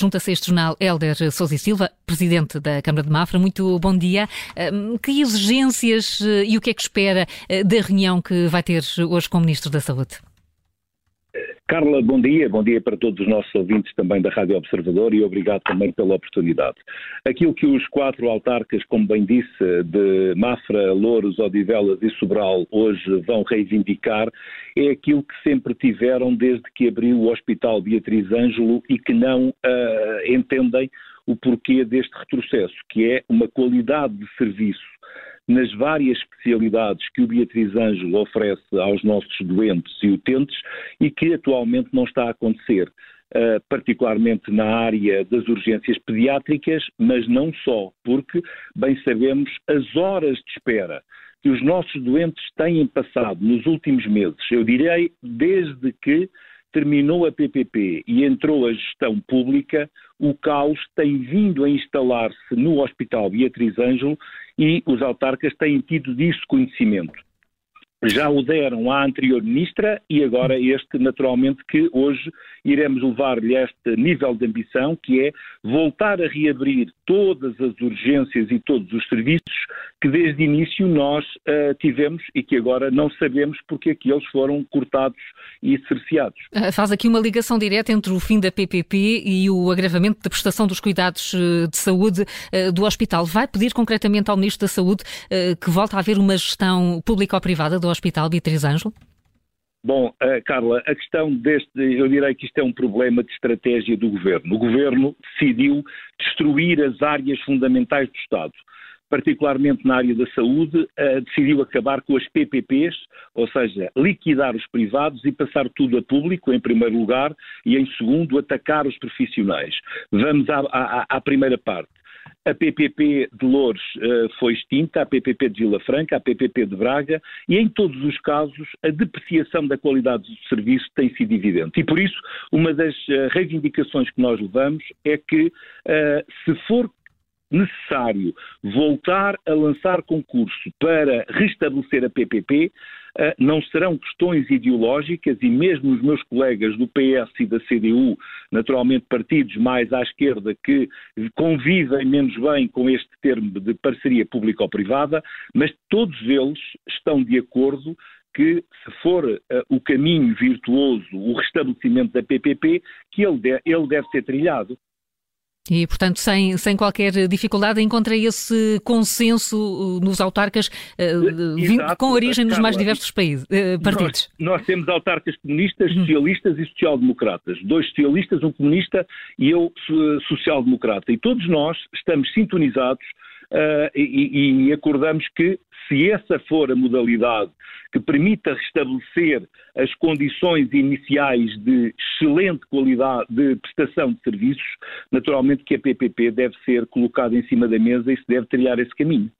Junta-se este jornal Helder Sousa e Silva, presidente da Câmara de Mafra. Muito bom dia. Que exigências eh, e o que é que espera eh, da reunião que vai ter hoje com o Ministro da Saúde? Carla, bom dia. Bom dia para todos os nossos ouvintes também da Rádio Observador e obrigado também pela oportunidade. Aquilo que os quatro autarcas, como bem disse, de Mafra, Louros, Odivelas e Sobral hoje vão reivindicar é aquilo que sempre tiveram desde que abriu o Hospital Beatriz Ângelo e que não uh, entendem o porquê deste retrocesso, que é uma qualidade de serviço nas várias especialidades que o Beatriz Ângelo oferece aos nossos doentes e utentes e que atualmente não está a acontecer. Uh, particularmente na área das urgências pediátricas, mas não só, porque, bem sabemos, as horas de espera que os nossos doentes têm passado nos últimos meses, eu direi desde que terminou a PPP e entrou a gestão pública, o caos tem vindo a instalar-se no Hospital Beatriz Ângelo e os autarcas têm tido disso conhecimento. Já o deram à anterior ministra e agora este, naturalmente, que hoje iremos levar-lhe este nível de ambição, que é voltar a reabrir todas as urgências e todos os serviços que desde início nós uh, tivemos e que agora não sabemos porque é que eles foram cortados e cerceados. Uh, faz aqui uma ligação direta entre o fim da PPP e o agravamento da prestação dos cuidados uh, de saúde do hospital. Vai pedir concretamente ao Ministro da Saúde que volte a haver uma gestão pública ou privada do Hospital Beatriz Ângelo? Bom, uh, Carla, a questão deste, eu direi que isto é um problema de estratégia do governo. O governo decidiu destruir as áreas fundamentais do Estado. Particularmente na área da saúde, uh, decidiu acabar com as PPPs, ou seja, liquidar os privados e passar tudo a público, em primeiro lugar, e em segundo, atacar os profissionais. Vamos à, à, à primeira parte. A PPP de Loures uh, foi extinta, a PPP de Vila Franca, a PPP de Braga, e em todos os casos a depreciação da qualidade do serviço tem sido evidente. E por isso, uma das uh, reivindicações que nós levamos é que, uh, se for necessário voltar a lançar concurso para restabelecer a PPP, eh, não serão questões ideológicas e mesmo os meus colegas do PS e da CDU, naturalmente partidos mais à esquerda que convivem menos bem com este termo de parceria público-privada, mas todos eles estão de acordo que, se for uh, o caminho virtuoso, o restabelecimento da PPP, que ele, de, ele deve ser trilhado. E, portanto, sem, sem qualquer dificuldade, encontra esse consenso uh, nos autarcas uh, Exato, com origem nos mais diversos países, uh, partidos. Nós, nós, temos autarcas comunistas, uhum. socialistas e social-democratas. Dois socialistas, um comunista e eu social-democrata. E todos nós estamos sintonizados uh, e, e acordamos que se essa for a modalidade que permita restabelecer as condições iniciais de excelente qualidade de prestação de serviços, naturalmente que a PPP deve ser colocada em cima da mesa e se deve trilhar esse caminho.